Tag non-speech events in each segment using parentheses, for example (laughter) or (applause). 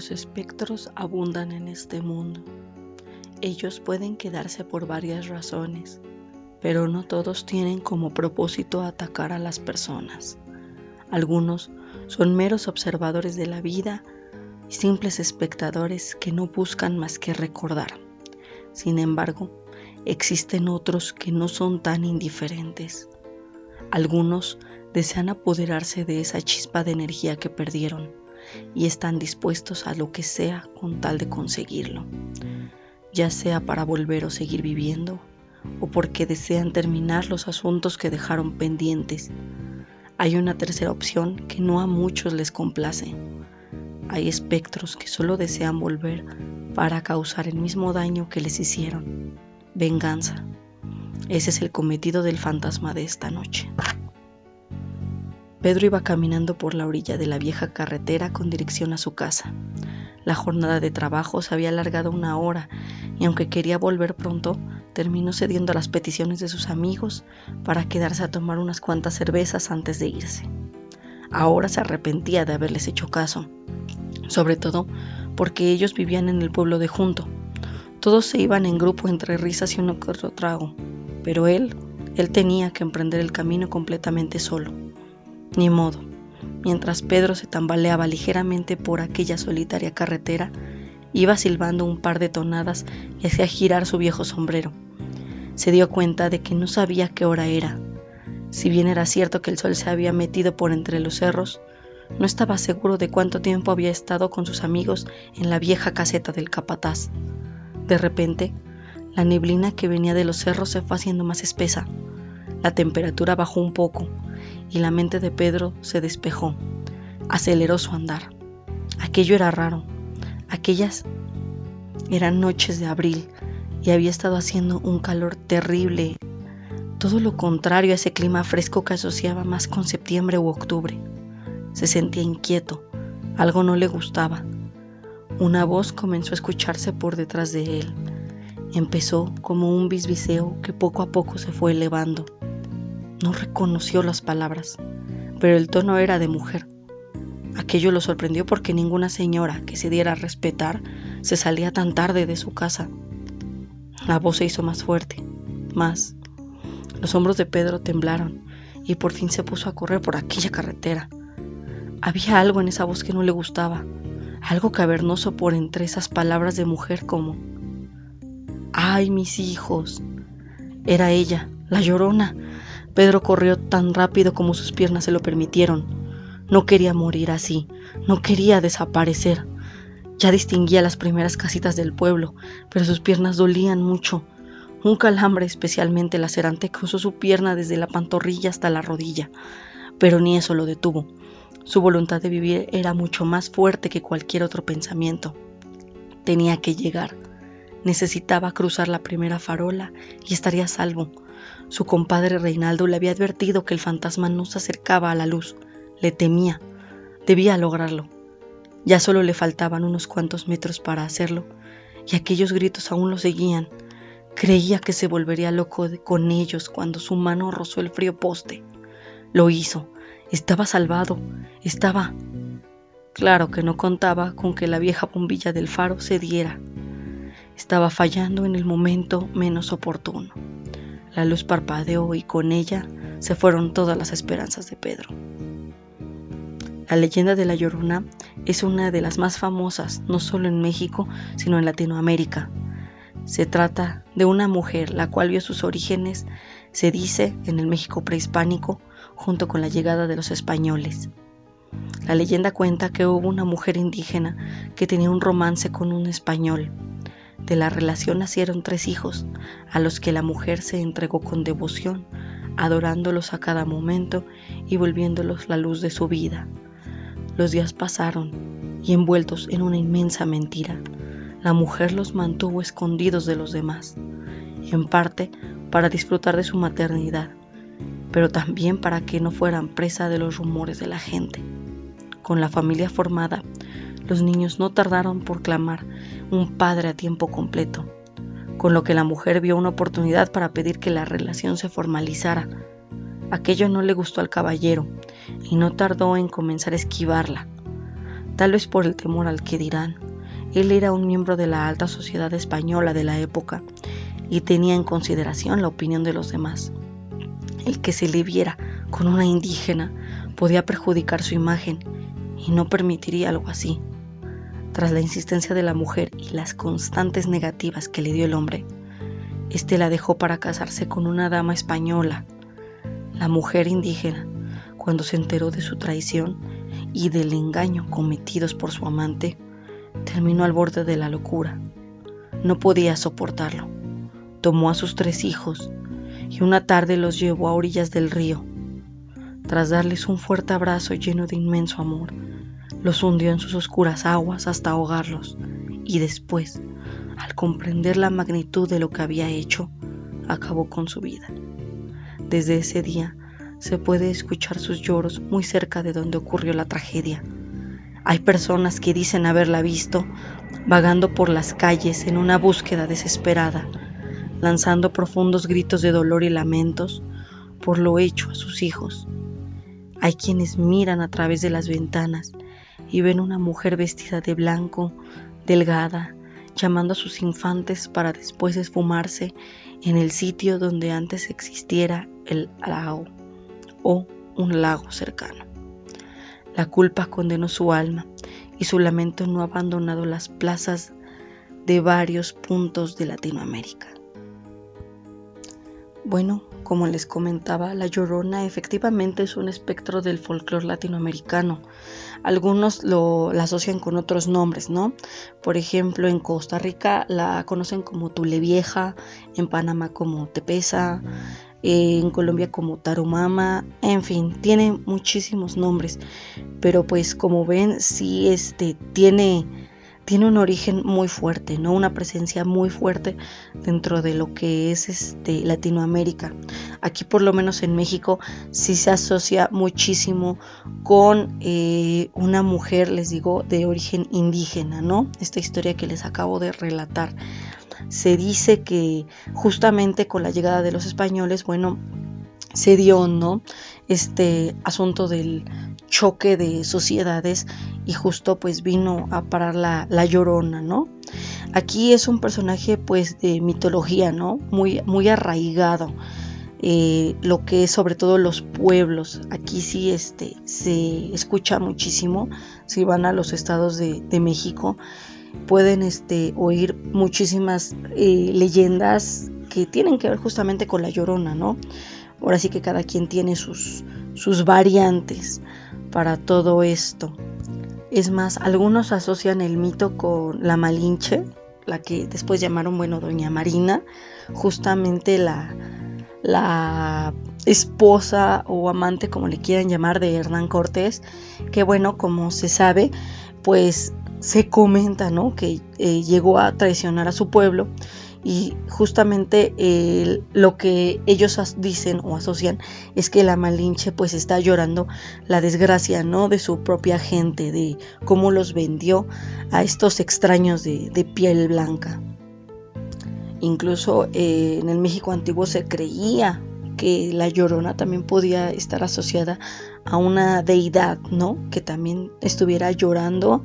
Los espectros abundan en este mundo. Ellos pueden quedarse por varias razones, pero no todos tienen como propósito atacar a las personas. Algunos son meros observadores de la vida y simples espectadores que no buscan más que recordar. Sin embargo, existen otros que no son tan indiferentes. Algunos desean apoderarse de esa chispa de energía que perdieron y están dispuestos a lo que sea con tal de conseguirlo, ya sea para volver o seguir viviendo o porque desean terminar los asuntos que dejaron pendientes. Hay una tercera opción que no a muchos les complace. Hay espectros que solo desean volver para causar el mismo daño que les hicieron. Venganza. Ese es el cometido del fantasma de esta noche. Pedro iba caminando por la orilla de la vieja carretera con dirección a su casa. La jornada de trabajo se había alargado una hora y aunque quería volver pronto, terminó cediendo a las peticiones de sus amigos para quedarse a tomar unas cuantas cervezas antes de irse. Ahora se arrepentía de haberles hecho caso, sobre todo porque ellos vivían en el pueblo de junto. Todos se iban en grupo entre risas y uno que otro trago, pero él, él tenía que emprender el camino completamente solo. Ni modo. Mientras Pedro se tambaleaba ligeramente por aquella solitaria carretera, iba silbando un par de tonadas y hacía girar su viejo sombrero. Se dio cuenta de que no sabía qué hora era. Si bien era cierto que el sol se había metido por entre los cerros, no estaba seguro de cuánto tiempo había estado con sus amigos en la vieja caseta del capataz. De repente, la neblina que venía de los cerros se fue haciendo más espesa. La temperatura bajó un poco y la mente de Pedro se despejó. Aceleró su andar. Aquello era raro. Aquellas eran noches de abril y había estado haciendo un calor terrible. Todo lo contrario a ese clima fresco que asociaba más con septiembre u octubre. Se sentía inquieto. Algo no le gustaba. Una voz comenzó a escucharse por detrás de él. Empezó como un bisbiseo que poco a poco se fue elevando. No reconoció las palabras, pero el tono era de mujer. Aquello lo sorprendió porque ninguna señora que se diera a respetar se salía tan tarde de su casa. La voz se hizo más fuerte, más. Los hombros de Pedro temblaron y por fin se puso a correr por aquella carretera. Había algo en esa voz que no le gustaba, algo cavernoso por entre esas palabras de mujer como, ¡ay, mis hijos! Era ella, la llorona, Pedro corrió tan rápido como sus piernas se lo permitieron. No quería morir así, no quería desaparecer. Ya distinguía las primeras casitas del pueblo, pero sus piernas dolían mucho. Un calambre especialmente lacerante cruzó su pierna desde la pantorrilla hasta la rodilla, pero ni eso lo detuvo. Su voluntad de vivir era mucho más fuerte que cualquier otro pensamiento. Tenía que llegar. Necesitaba cruzar la primera farola y estaría salvo. Su compadre Reinaldo le había advertido que el fantasma no se acercaba a la luz, le temía, debía lograrlo. Ya solo le faltaban unos cuantos metros para hacerlo, y aquellos gritos aún lo seguían. Creía que se volvería loco con ellos cuando su mano rozó el frío poste. Lo hizo, estaba salvado, estaba... Claro que no contaba con que la vieja bombilla del faro se diera. Estaba fallando en el momento menos oportuno. La luz parpadeó y con ella se fueron todas las esperanzas de Pedro. La leyenda de la Llorona es una de las más famosas, no solo en México, sino en Latinoamérica. Se trata de una mujer la cual vio sus orígenes, se dice, en el México prehispánico, junto con la llegada de los españoles. La leyenda cuenta que hubo una mujer indígena que tenía un romance con un español, de la relación nacieron tres hijos, a los que la mujer se entregó con devoción, adorándolos a cada momento y volviéndolos la luz de su vida. Los días pasaron y envueltos en una inmensa mentira, la mujer los mantuvo escondidos de los demás, en parte para disfrutar de su maternidad, pero también para que no fueran presa de los rumores de la gente. Con la familia formada, los niños no tardaron por clamar un padre a tiempo completo, con lo que la mujer vio una oportunidad para pedir que la relación se formalizara. Aquello no le gustó al caballero y no tardó en comenzar a esquivarla. tal vez por el temor al que dirán. Él era un miembro de la alta sociedad española de la época y tenía en consideración la opinión de los demás. El que se le viera con una indígena podía perjudicar su imagen y no permitiría algo así. Tras la insistencia de la mujer y las constantes negativas que le dio el hombre, este la dejó para casarse con una dama española. La mujer indígena, cuando se enteró de su traición y del engaño cometidos por su amante, terminó al borde de la locura. No podía soportarlo. Tomó a sus tres hijos y una tarde los llevó a orillas del río. Tras darles un fuerte abrazo lleno de inmenso amor, los hundió en sus oscuras aguas hasta ahogarlos y después, al comprender la magnitud de lo que había hecho, acabó con su vida. Desde ese día se puede escuchar sus lloros muy cerca de donde ocurrió la tragedia. Hay personas que dicen haberla visto vagando por las calles en una búsqueda desesperada, lanzando profundos gritos de dolor y lamentos por lo hecho a sus hijos. Hay quienes miran a través de las ventanas y ven una mujer vestida de blanco, delgada, llamando a sus infantes para después esfumarse en el sitio donde antes existiera el lago o un lago cercano. La culpa condenó su alma y su lamento no ha abandonado las plazas de varios puntos de Latinoamérica. Bueno, como les comentaba, la llorona efectivamente es un espectro del folclore latinoamericano. Algunos lo, la asocian con otros nombres, ¿no? Por ejemplo, en Costa Rica la conocen como Tule Vieja, en Panamá como Tepesa, en Colombia como Tarumama, en fin, tiene muchísimos nombres. Pero pues como ven, sí este, tiene tiene un origen muy fuerte, ¿no? Una presencia muy fuerte dentro de lo que es este Latinoamérica. Aquí por lo menos en México sí se asocia muchísimo con eh, una mujer, les digo, de origen indígena, ¿no? Esta historia que les acabo de relatar. Se dice que justamente con la llegada de los españoles, bueno, se dio, ¿no? Este asunto del choque de sociedades y justo pues vino a parar la, la, llorona, ¿no? Aquí es un personaje pues de mitología, ¿no? Muy, muy arraigado. Eh, lo que es sobre todo los pueblos. Aquí sí este, se escucha muchísimo. Si van a los estados de, de México, pueden este, oír muchísimas eh, leyendas que tienen que ver justamente con la llorona, ¿no? Ahora sí que cada quien tiene sus, sus variantes para todo esto. Es más, algunos asocian el mito con la Malinche, la que después llamaron, bueno, Doña Marina, justamente la, la esposa o amante, como le quieran llamar, de Hernán Cortés, que bueno, como se sabe, pues se comenta, ¿no? Que eh, llegó a traicionar a su pueblo y justamente lo que ellos dicen o asocian es que la Malinche pues está llorando la desgracia no de su propia gente de cómo los vendió a estos extraños de, piel blanca. Incluso eh, en el México antiguo se creía que la llorona también podía estar asociada a una deidad no que también estuviera llorando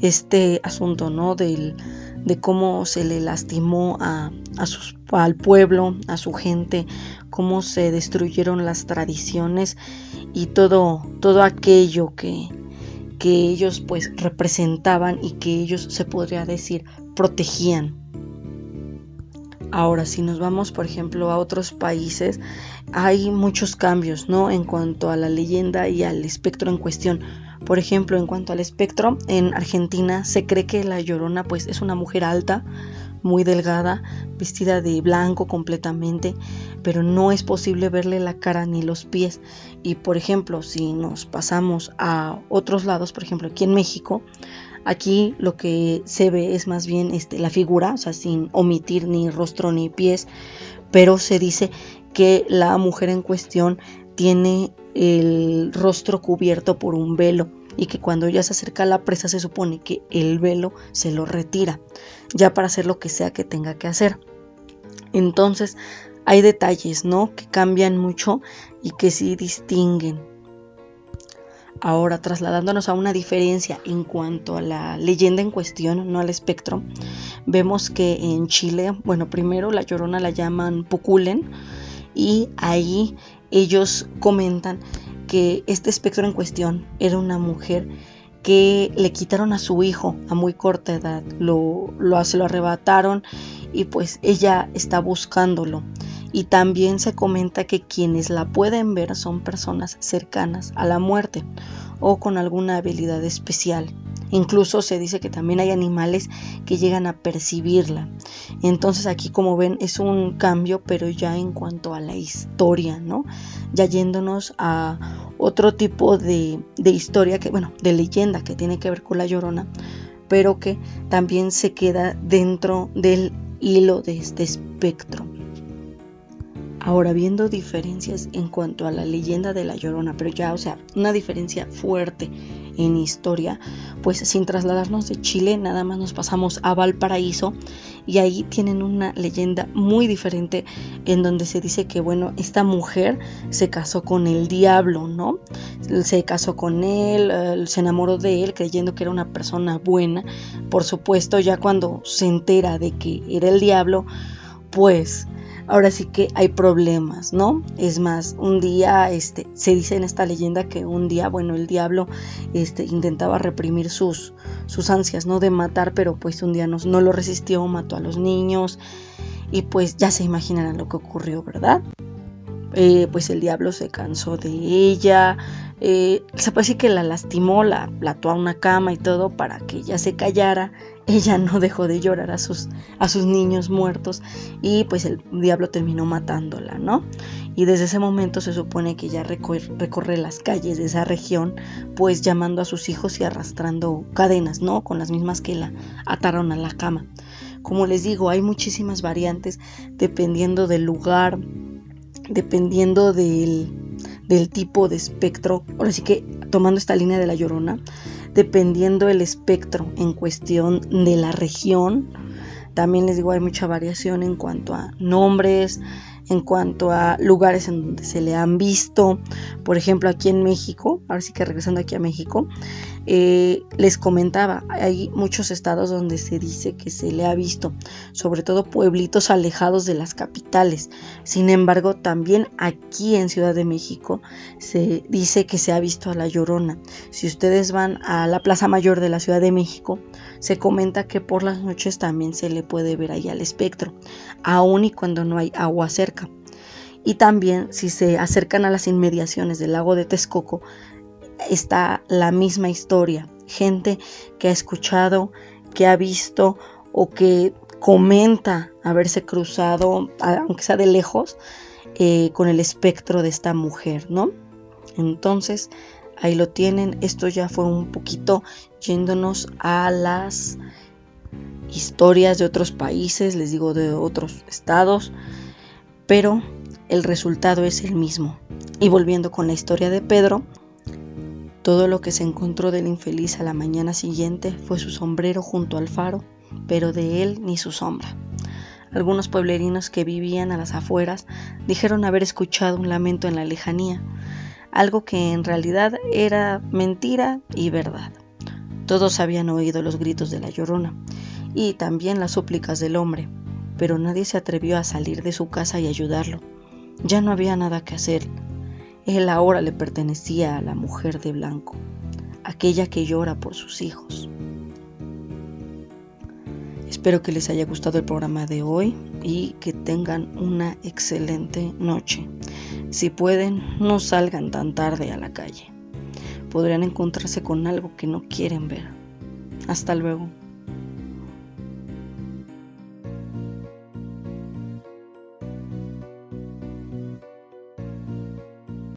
este asunto no del de cómo se le lastimó a, sus, al pueblo, a su gente, cómo se destruyeron las tradiciones y todo, todo aquello que, que ellos pues representaban y que ellos se podría decir protegían. Ahora, si nos vamos, por ejemplo, a otros países, hay muchos cambios, ¿no? En cuanto a la leyenda y al espectro en cuestión. Por ejemplo, en cuanto al espectro, en Argentina se cree que la llorona pues es una mujer alta, muy delgada, vestida de blanco completamente, pero no es posible verle la cara ni los pies. Y por ejemplo, si nos pasamos a otros lados, por ejemplo aquí en México, aquí lo que se ve es más bien este, la figura, o sea, sin omitir ni rostro ni pies, pero se dice que la mujer en cuestión tiene el rostro cubierto por un velo y que cuando ella se acerca a la presa se supone que el velo se lo retira, ya para hacer lo que sea que tenga que hacer. Entonces, hay detalles, ¿no? Que cambian mucho y que sí distinguen. Ahora, trasladándonos a una diferencia en cuanto a la leyenda en cuestión, no al espectro, vemos que en Chile, bueno, primero la llorona la llaman Puculen y ahí ellos comentan que este espectro en cuestión era una mujer que le quitaron a su hijo a muy corta edad, lo, lo, se lo arrebataron y pues ella está buscándolo. Y también se comenta que quienes la pueden ver son personas cercanas a la muerte o con alguna habilidad especial. Incluso se dice que también hay animales que llegan a percibirla. Entonces aquí como ven es un cambio pero ya en cuanto a la historia, ¿no? Ya yéndonos a otro tipo de, historia que, bueno, de leyenda que tiene que ver con la llorona, pero que también se queda dentro del hilo de este espectro. Ahora, viendo diferencias en cuanto a la leyenda de la Llorona, pero ya, o sea, una diferencia fuerte en historia, pues sin trasladarnos de Chile, nada más nos pasamos a Valparaíso y ahí tienen una leyenda muy diferente en donde se dice que, bueno, esta mujer se casó con el diablo, ¿no? Se casó con él, eh, se enamoró de él creyendo que era una persona buena. Por supuesto, ya cuando se entera de que era el diablo, pues ahora sí que hay problemas, ¿no? Es más, un día, este, se dice en esta leyenda que un día, bueno, el diablo, este, intentaba reprimir sus, sus ansias, ¿no? De matar, pero pues un día no, no lo resistió, mató a los niños y pues ya se imaginarán lo que ocurrió, ¿verdad? Eh, pues el diablo se cansó de ella, eh, se puede decir que la lastimó, la, la ató a una cama y todo para que ella se callara ella (laughs) no dejó de llorar a sus, a sus niños muertos y pues el diablo terminó matándola, ¿no? Y desde ese momento se supone que ella recorre, las calles de esa región pues llamando a sus hijos y arrastrando cadenas, ¿no? Con las mismas que la ataron a la cama. Como les digo, hay muchísimas variantes dependiendo del lugar, dependiendo del, del tipo de espectro. Ahora sí que tomando esta línea de la llorona, dependiendo el espectro en cuestión de la región. También les digo, hay mucha variación en cuanto a nombres, en cuanto a lugares en donde se le han visto. Por ejemplo, aquí en México, ahora sí que regresando aquí a México, eh, les comentaba, hay muchos estados donde se dice que se le ha visto, sobre todo pueblitos alejados de las capitales. Sin embargo, también aquí en Ciudad de México se dice que se ha visto a la llorona. Si ustedes van a la Plaza Mayor de la Ciudad de México, se comenta que por las noches también se le puede ver ahí al espectro, aun y cuando no hay agua cerca. Y también si se acercan a las inmediaciones del lago de Texcoco, está la misma historia. Gente que ha escuchado, que ha visto o que comenta haberse cruzado, aunque sea de lejos, eh, con el espectro de esta mujer, ¿no? Entonces, ahí lo tienen. Esto ya fue un poquito yéndonos a las historias de otros países, les digo de otros estados, pero el resultado es el mismo. Y volviendo con la historia de Pedro, todo lo que se encontró del infeliz a la mañana siguiente fue su sombrero junto al faro, pero de él ni su sombra. Algunos pueblerinos que vivían a las afueras dijeron haber escuchado un lamento en la lejanía, algo que en realidad era mentira y verdad. Todos habían oído los gritos de la llorona y también las súplicas del hombre, pero nadie se atrevió a salir de su casa y ayudarlo. Ya no había nada que hacer, él ahora le pertenecía a la mujer de blanco, aquella que llora por sus hijos. Espero que les haya gustado el programa de hoy y que tengan una excelente noche. Si pueden, no salgan tan tarde a la calle. Podrían encontrarse con algo que no quieren ver. Hasta luego.